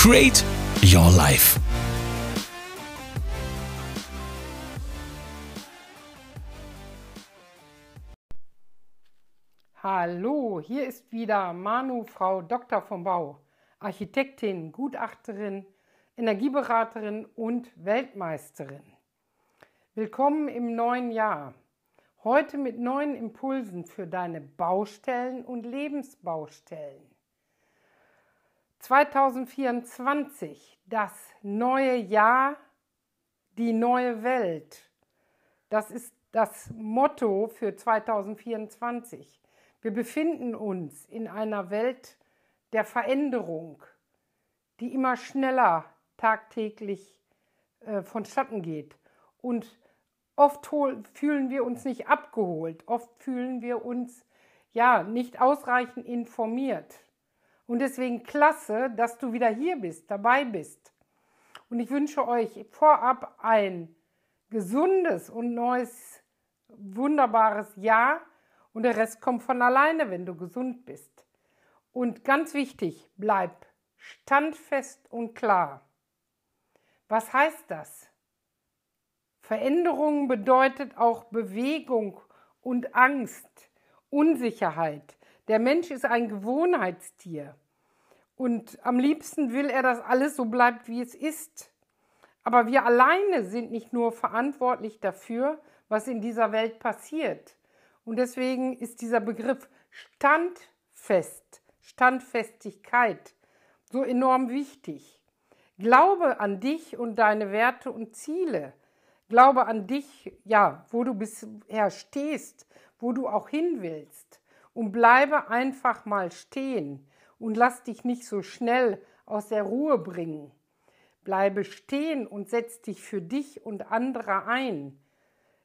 Create Your Life. Hallo, hier ist wieder Manu, Frau Dr. vom Bau, Architektin, Gutachterin, Energieberaterin und Weltmeisterin. Willkommen im neuen Jahr. Heute mit neuen Impulsen für deine Baustellen und Lebensbaustellen. 2024, das neue Jahr, die neue Welt. Das ist das Motto für 2024. Wir befinden uns in einer Welt der Veränderung, die immer schneller tagtäglich äh, vonstatten geht. Und oft fühlen wir uns nicht abgeholt, oft fühlen wir uns ja nicht ausreichend informiert. Und deswegen klasse, dass du wieder hier bist, dabei bist. Und ich wünsche euch vorab ein gesundes und neues, wunderbares Jahr und der Rest kommt von alleine, wenn du gesund bist. Und ganz wichtig, bleib standfest und klar. Was heißt das? Veränderung bedeutet auch Bewegung und Angst, Unsicherheit. Der Mensch ist ein Gewohnheitstier und am liebsten will er, dass alles so bleibt, wie es ist. Aber wir alleine sind nicht nur verantwortlich dafür, was in dieser Welt passiert. Und deswegen ist dieser Begriff standfest, Standfestigkeit so enorm wichtig. Glaube an dich und deine Werte und Ziele. Glaube an dich, ja, wo du bisher stehst, wo du auch hin willst. Und bleibe einfach mal stehen und lass dich nicht so schnell aus der Ruhe bringen. Bleibe stehen und setz dich für dich und andere ein.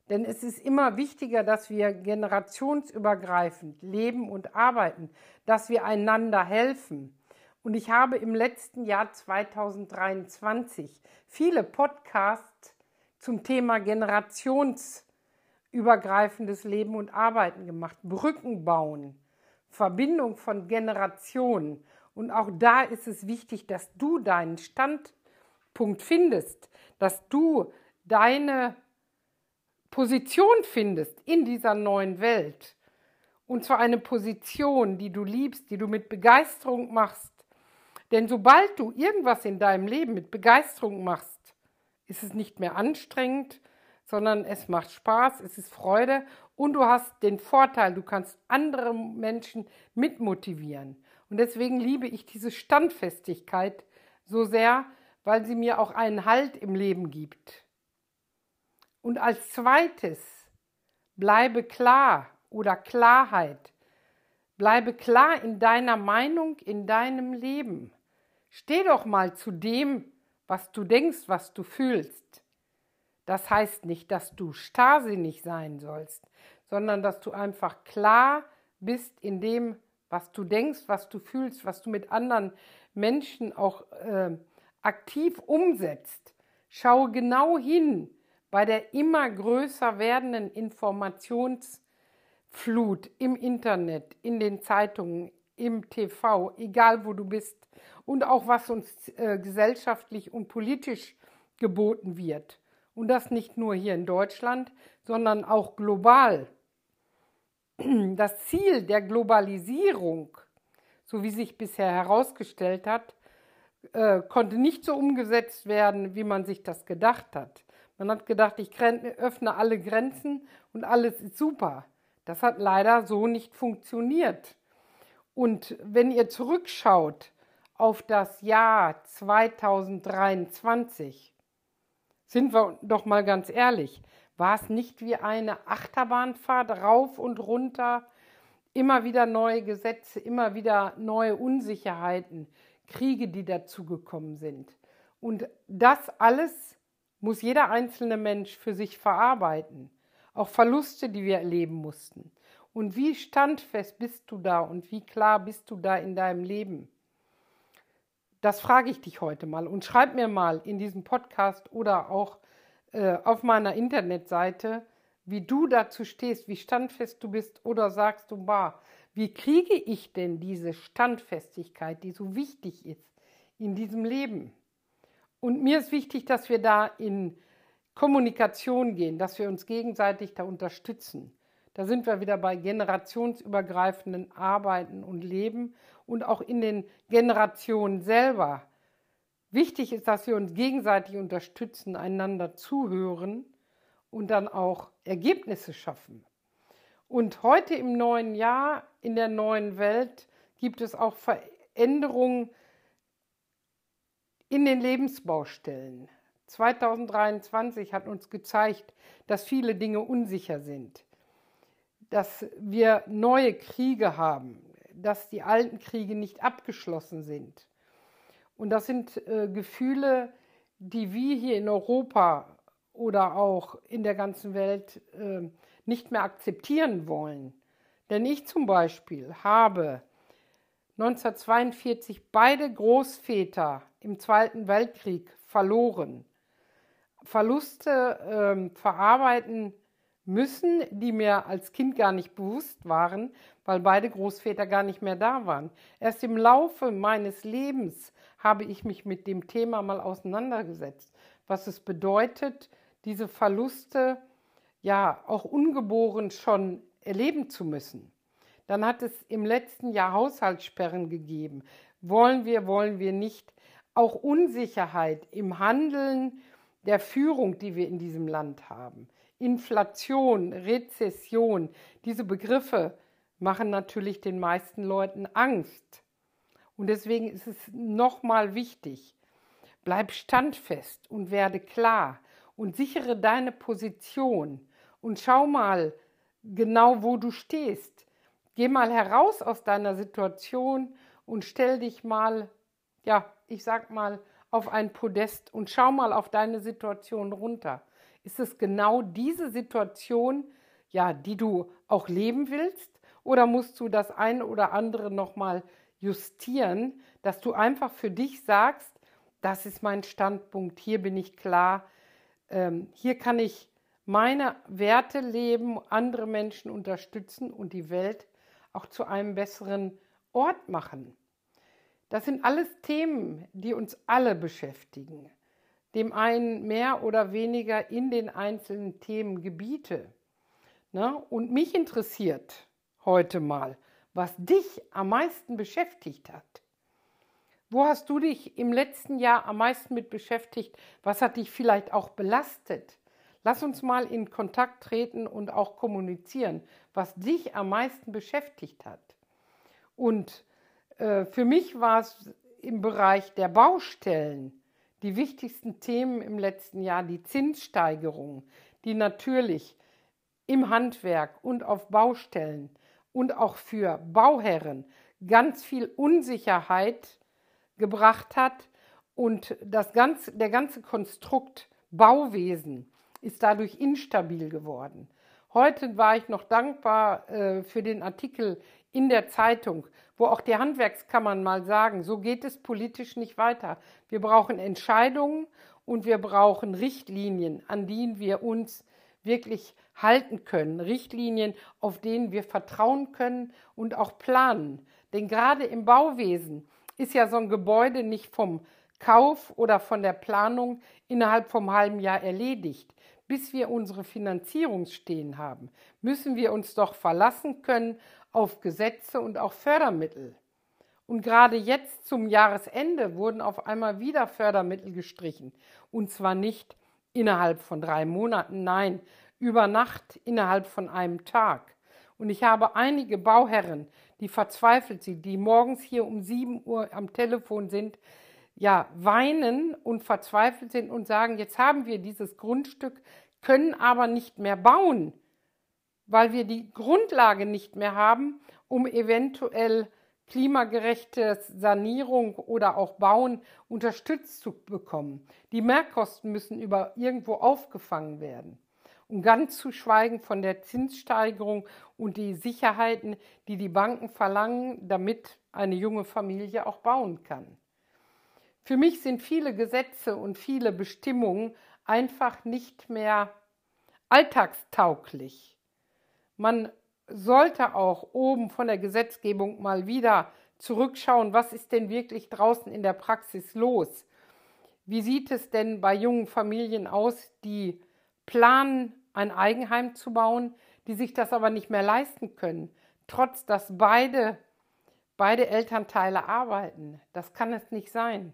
Denn es ist immer wichtiger, dass wir generationsübergreifend leben und arbeiten, dass wir einander helfen. Und ich habe im letzten Jahr 2023 viele Podcasts zum Thema generationsübergreifendes Leben und Arbeiten gemacht, Brücken bauen, Verbindung von Generationen. Und auch da ist es wichtig, dass du deinen Standpunkt findest, dass du deine Position findest in dieser neuen Welt. Und zwar eine Position, die du liebst, die du mit Begeisterung machst. Denn sobald du irgendwas in deinem Leben mit Begeisterung machst, ist es nicht mehr anstrengend, sondern es macht Spaß, es ist Freude und du hast den Vorteil, du kannst andere Menschen mitmotivieren. Und deswegen liebe ich diese Standfestigkeit so sehr, weil sie mir auch einen Halt im Leben gibt. Und als zweites, bleibe klar oder Klarheit. Bleibe klar in deiner Meinung, in deinem Leben. Steh doch mal zu dem, was du denkst, was du fühlst. Das heißt nicht, dass du starrsinnig sein sollst, sondern dass du einfach klar bist in dem, was du denkst, was du fühlst, was du mit anderen Menschen auch äh, aktiv umsetzt. Schau genau hin, bei der immer größer werdenden Informationsflut im Internet, in den Zeitungen, im TV, egal wo du bist, und auch was uns äh, gesellschaftlich und politisch geboten wird. Und das nicht nur hier in Deutschland, sondern auch global. Das Ziel der Globalisierung, so wie sich bisher herausgestellt hat, äh, konnte nicht so umgesetzt werden, wie man sich das gedacht hat. Man hat gedacht, ich öffne alle Grenzen und alles ist super. Das hat leider so nicht funktioniert. Und wenn ihr zurückschaut auf das Jahr 2023, sind wir doch mal ganz ehrlich, war es nicht wie eine Achterbahnfahrt rauf und runter, immer wieder neue Gesetze, immer wieder neue Unsicherheiten, Kriege, die dazugekommen sind. Und das alles muss jeder einzelne Mensch für sich verarbeiten. Auch Verluste, die wir erleben mussten. Und wie standfest bist du da und wie klar bist du da in deinem Leben? Das frage ich dich heute mal und schreib mir mal in diesem Podcast oder auch äh, auf meiner Internetseite, wie du dazu stehst, wie standfest du bist oder sagst du, bah, wie kriege ich denn diese Standfestigkeit, die so wichtig ist in diesem Leben? Und mir ist wichtig, dass wir da in Kommunikation gehen, dass wir uns gegenseitig da unterstützen. Da sind wir wieder bei generationsübergreifenden Arbeiten und Leben und auch in den Generationen selber. Wichtig ist, dass wir uns gegenseitig unterstützen, einander zuhören und dann auch Ergebnisse schaffen. Und heute im neuen Jahr, in der neuen Welt, gibt es auch Veränderungen in den Lebensbaustellen. 2023 hat uns gezeigt, dass viele Dinge unsicher sind dass wir neue Kriege haben, dass die alten Kriege nicht abgeschlossen sind. Und das sind äh, Gefühle, die wir hier in Europa oder auch in der ganzen Welt äh, nicht mehr akzeptieren wollen. Denn ich zum Beispiel habe 1942 beide Großväter im Zweiten Weltkrieg verloren. Verluste äh, verarbeiten müssen, die mir als Kind gar nicht bewusst waren, weil beide Großväter gar nicht mehr da waren. Erst im Laufe meines Lebens habe ich mich mit dem Thema mal auseinandergesetzt, was es bedeutet, diese Verluste ja auch ungeboren schon erleben zu müssen. Dann hat es im letzten Jahr Haushaltssperren gegeben. Wollen wir, wollen wir nicht. Auch Unsicherheit im Handeln der Führung, die wir in diesem Land haben. Inflation, Rezession, diese Begriffe machen natürlich den meisten Leuten Angst. Und deswegen ist es nochmal wichtig, bleib standfest und werde klar und sichere deine Position und schau mal genau, wo du stehst. Geh mal heraus aus deiner Situation und stell dich mal, ja, ich sag mal, auf ein Podest und schau mal auf deine Situation runter. Ist es genau diese Situation, ja, die du auch leben willst? Oder musst du das eine oder andere nochmal justieren, dass du einfach für dich sagst, das ist mein Standpunkt, hier bin ich klar, ähm, hier kann ich meine Werte leben, andere Menschen unterstützen und die Welt auch zu einem besseren Ort machen. Das sind alles Themen, die uns alle beschäftigen dem einen mehr oder weniger in den einzelnen Themengebiete. Ne? Und mich interessiert heute mal, was dich am meisten beschäftigt hat. Wo hast du dich im letzten Jahr am meisten mit beschäftigt? Was hat dich vielleicht auch belastet? Lass uns mal in Kontakt treten und auch kommunizieren, was dich am meisten beschäftigt hat. Und äh, für mich war es im Bereich der Baustellen die wichtigsten Themen im letzten Jahr, die Zinssteigerung, die natürlich im Handwerk und auf Baustellen und auch für Bauherren ganz viel Unsicherheit gebracht hat und das ganze, der ganze Konstrukt Bauwesen ist dadurch instabil geworden. Heute war ich noch dankbar äh, für den Artikel in der Zeitung, wo auch die Handwerkskammern mal sagen, so geht es politisch nicht weiter. Wir brauchen Entscheidungen und wir brauchen Richtlinien, an denen wir uns wirklich halten können. Richtlinien, auf denen wir vertrauen können und auch planen. Denn gerade im Bauwesen ist ja so ein Gebäude nicht vom Kauf oder von der Planung innerhalb vom halben Jahr erledigt. Bis wir unsere Finanzierungsstehen haben, müssen wir uns doch verlassen können auf Gesetze und auch Fördermittel. Und gerade jetzt zum Jahresende wurden auf einmal wieder Fördermittel gestrichen. Und zwar nicht innerhalb von drei Monaten, nein, über Nacht innerhalb von einem Tag. Und ich habe einige Bauherren, die verzweifelt sind, die morgens hier um 7 Uhr am Telefon sind, ja, weinen und verzweifelt sind und sagen, jetzt haben wir dieses Grundstück, können aber nicht mehr bauen weil wir die Grundlage nicht mehr haben, um eventuell klimagerechtes Sanierung oder auch Bauen unterstützt zu bekommen. Die Mehrkosten müssen über irgendwo aufgefangen werden. Und ganz zu schweigen von der Zinssteigerung und die Sicherheiten, die die Banken verlangen, damit eine junge Familie auch bauen kann. Für mich sind viele Gesetze und viele Bestimmungen einfach nicht mehr alltagstauglich. Man sollte auch oben von der Gesetzgebung mal wieder zurückschauen, was ist denn wirklich draußen in der Praxis los? Wie sieht es denn bei jungen Familien aus, die planen, ein Eigenheim zu bauen, die sich das aber nicht mehr leisten können, trotz dass beide, beide Elternteile arbeiten? Das kann es nicht sein.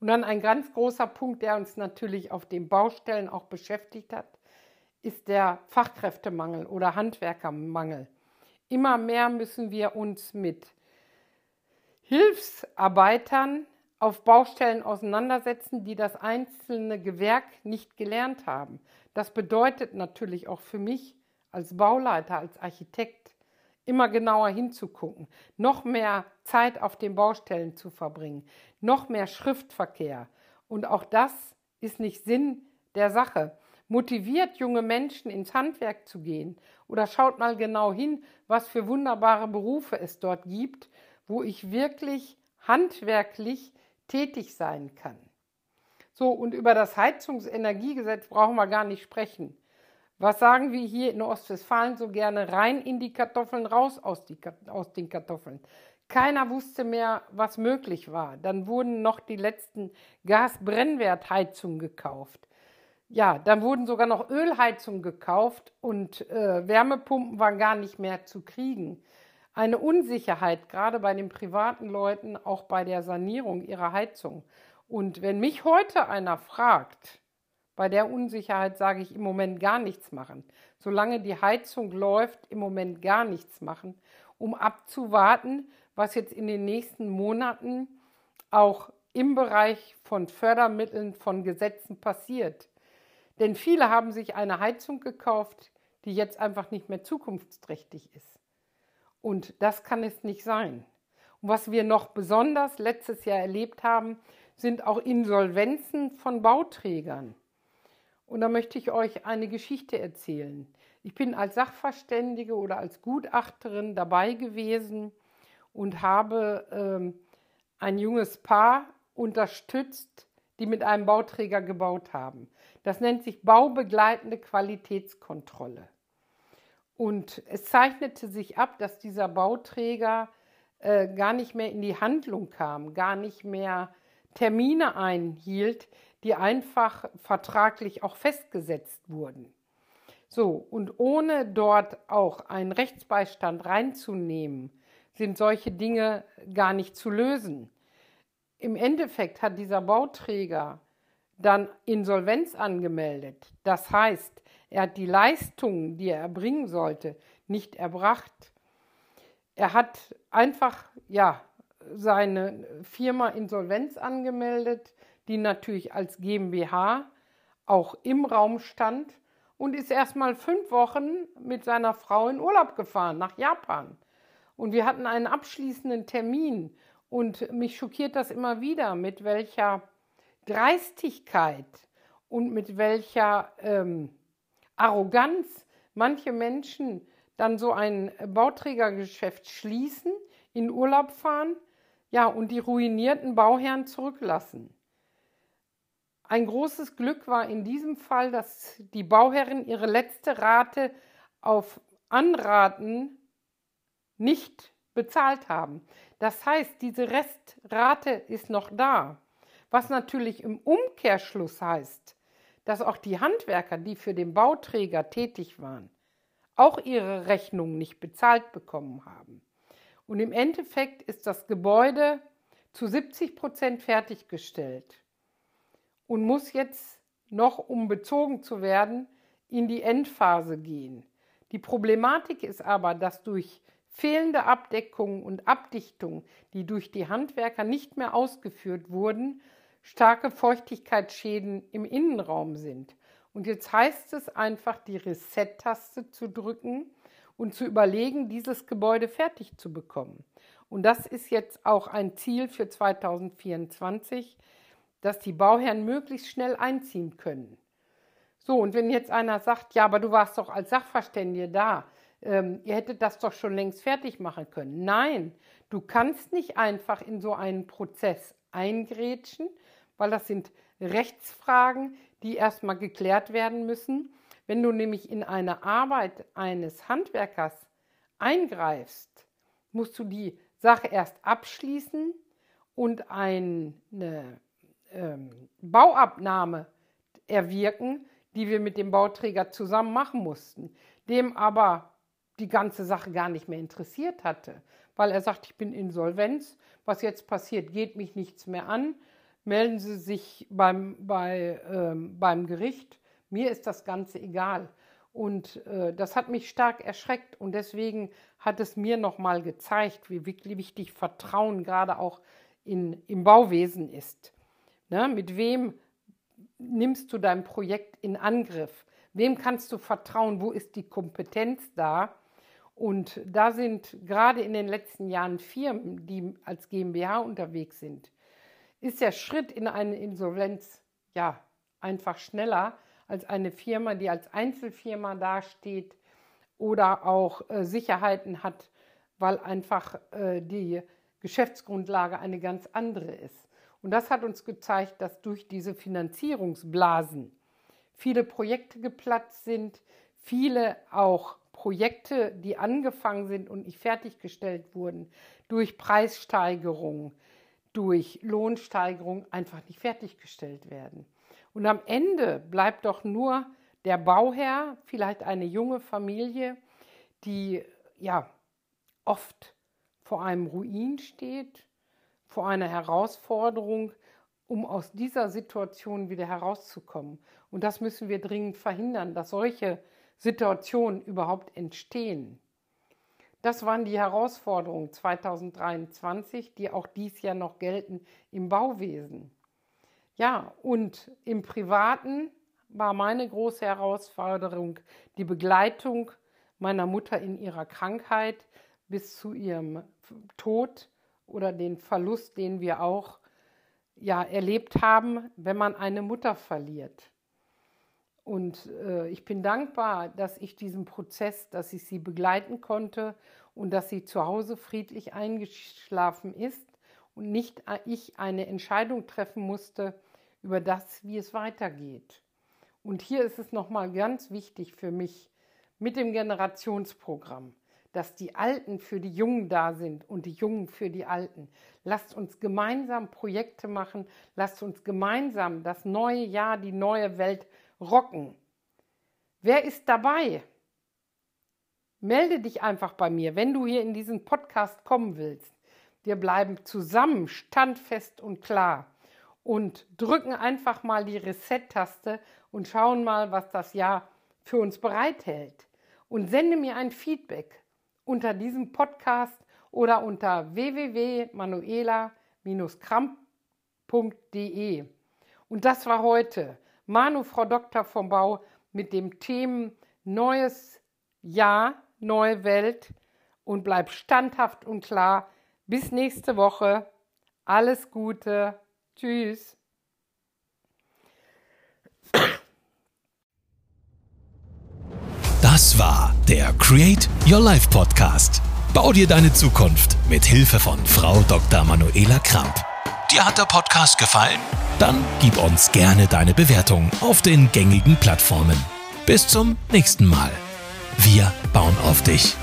Und dann ein ganz großer Punkt, der uns natürlich auf den Baustellen auch beschäftigt hat, ist der Fachkräftemangel oder Handwerkermangel. Immer mehr müssen wir uns mit Hilfsarbeitern auf Baustellen auseinandersetzen, die das einzelne Gewerk nicht gelernt haben. Das bedeutet natürlich auch für mich als Bauleiter, als Architekt, immer genauer hinzugucken, noch mehr Zeit auf den Baustellen zu verbringen, noch mehr Schriftverkehr. Und auch das ist nicht Sinn der Sache motiviert junge Menschen ins Handwerk zu gehen oder schaut mal genau hin, was für wunderbare Berufe es dort gibt, wo ich wirklich handwerklich tätig sein kann. So, und über das Heizungsenergiegesetz brauchen wir gar nicht sprechen. Was sagen wir hier in Ostwestfalen so gerne? Rein in die Kartoffeln, raus aus, die, aus den Kartoffeln. Keiner wusste mehr, was möglich war. Dann wurden noch die letzten Gasbrennwertheizungen gekauft. Ja, dann wurden sogar noch Ölheizungen gekauft und äh, Wärmepumpen waren gar nicht mehr zu kriegen. Eine Unsicherheit, gerade bei den privaten Leuten, auch bei der Sanierung ihrer Heizung. Und wenn mich heute einer fragt, bei der Unsicherheit sage ich im Moment gar nichts machen. Solange die Heizung läuft, im Moment gar nichts machen, um abzuwarten, was jetzt in den nächsten Monaten auch im Bereich von Fördermitteln, von Gesetzen passiert. Denn viele haben sich eine Heizung gekauft, die jetzt einfach nicht mehr zukunftsträchtig ist. Und das kann es nicht sein. Und was wir noch besonders letztes Jahr erlebt haben, sind auch Insolvenzen von Bauträgern. Und da möchte ich euch eine Geschichte erzählen. Ich bin als Sachverständige oder als Gutachterin dabei gewesen und habe ähm, ein junges Paar unterstützt, die mit einem Bauträger gebaut haben. Das nennt sich baubegleitende Qualitätskontrolle. Und es zeichnete sich ab, dass dieser Bauträger äh, gar nicht mehr in die Handlung kam, gar nicht mehr Termine einhielt, die einfach vertraglich auch festgesetzt wurden. So, und ohne dort auch einen Rechtsbeistand reinzunehmen, sind solche Dinge gar nicht zu lösen. Im Endeffekt hat dieser Bauträger dann Insolvenz angemeldet. Das heißt, er hat die Leistungen, die er erbringen sollte, nicht erbracht. Er hat einfach ja seine Firma Insolvenz angemeldet, die natürlich als GmbH auch im Raum stand und ist erstmal fünf Wochen mit seiner Frau in Urlaub gefahren nach Japan. Und wir hatten einen abschließenden Termin und mich schockiert das immer wieder, mit welcher Dreistigkeit und mit welcher ähm, Arroganz manche Menschen dann so ein Bauträgergeschäft schließen, in Urlaub fahren, ja, und die ruinierten Bauherren zurücklassen. Ein großes Glück war in diesem Fall, dass die Bauherren ihre letzte Rate auf Anraten nicht bezahlt haben. Das heißt, diese Restrate ist noch da. Was natürlich im Umkehrschluss heißt, dass auch die Handwerker, die für den Bauträger tätig waren, auch ihre Rechnungen nicht bezahlt bekommen haben. Und im Endeffekt ist das Gebäude zu 70 Prozent fertiggestellt und muss jetzt noch, um bezogen zu werden, in die Endphase gehen. Die Problematik ist aber, dass durch fehlende Abdeckung und Abdichtung, die durch die Handwerker nicht mehr ausgeführt wurden, starke Feuchtigkeitsschäden im Innenraum sind. Und jetzt heißt es einfach, die Reset-Taste zu drücken und zu überlegen, dieses Gebäude fertig zu bekommen. Und das ist jetzt auch ein Ziel für 2024, dass die Bauherren möglichst schnell einziehen können. So, und wenn jetzt einer sagt, ja, aber du warst doch als Sachverständige da, ähm, ihr hättet das doch schon längst fertig machen können. Nein, du kannst nicht einfach in so einen Prozess eingrätschen, weil das sind Rechtsfragen, die erstmal geklärt werden müssen. Wenn du nämlich in eine Arbeit eines Handwerkers eingreifst, musst du die Sache erst abschließen und eine ähm, Bauabnahme erwirken, die wir mit dem Bauträger zusammen machen mussten, dem aber die ganze Sache gar nicht mehr interessiert hatte, weil er sagt, ich bin Insolvenz, was jetzt passiert, geht mich nichts mehr an, melden Sie sich beim, bei, ähm, beim Gericht, mir ist das Ganze egal. Und äh, das hat mich stark erschreckt und deswegen hat es mir nochmal gezeigt, wie wichtig Vertrauen gerade auch in, im Bauwesen ist. Ne? Mit wem nimmst du dein Projekt in Angriff? Wem kannst du vertrauen? Wo ist die Kompetenz da? Und da sind gerade in den letzten Jahren Firmen, die als GmbH unterwegs sind, ist der Schritt in eine Insolvenz ja einfach schneller als eine Firma, die als Einzelfirma dasteht oder auch äh, Sicherheiten hat, weil einfach äh, die Geschäftsgrundlage eine ganz andere ist. Und das hat uns gezeigt, dass durch diese Finanzierungsblasen viele Projekte geplatzt sind, viele auch Projekte, die angefangen sind und nicht fertiggestellt wurden, durch Preissteigerungen, durch Lohnsteigerung einfach nicht fertiggestellt werden. Und am Ende bleibt doch nur der Bauherr, vielleicht eine junge Familie, die ja oft vor einem Ruin steht, vor einer Herausforderung, um aus dieser Situation wieder herauszukommen. Und das müssen wir dringend verhindern, dass solche Situationen überhaupt entstehen. Das waren die Herausforderungen 2023, die auch dies Jahr noch gelten im Bauwesen. Ja, und im Privaten war meine große Herausforderung die Begleitung meiner Mutter in ihrer Krankheit bis zu ihrem Tod oder den Verlust, den wir auch ja, erlebt haben, wenn man eine Mutter verliert. Und äh, ich bin dankbar, dass ich diesen Prozess, dass ich sie begleiten konnte und dass sie zu Hause friedlich eingeschlafen ist und nicht ich eine Entscheidung treffen musste über das, wie es weitergeht. Und hier ist es nochmal ganz wichtig für mich mit dem Generationsprogramm, dass die Alten für die Jungen da sind und die Jungen für die Alten. Lasst uns gemeinsam Projekte machen, lasst uns gemeinsam das neue Jahr, die neue Welt rocken. Wer ist dabei? Melde dich einfach bei mir, wenn du hier in diesen Podcast kommen willst. Wir bleiben zusammen, standfest und klar und drücken einfach mal die Reset-Taste und schauen mal, was das Jahr für uns bereithält. Und sende mir ein Feedback unter diesem Podcast oder unter www.manuela-kramp.de. Und das war heute Manu, Frau Doktor vom Bau mit dem Thema Neues Jahr, neue Welt und bleib standhaft und klar. Bis nächste Woche. Alles Gute. Tschüss. Das war der Create Your Life Podcast. Bau dir deine Zukunft mit Hilfe von Frau Dr. Manuela Kramp. Dir hat der Podcast gefallen? Dann gib uns gerne deine Bewertung auf den gängigen Plattformen. Bis zum nächsten Mal. Wir bauen auf dich.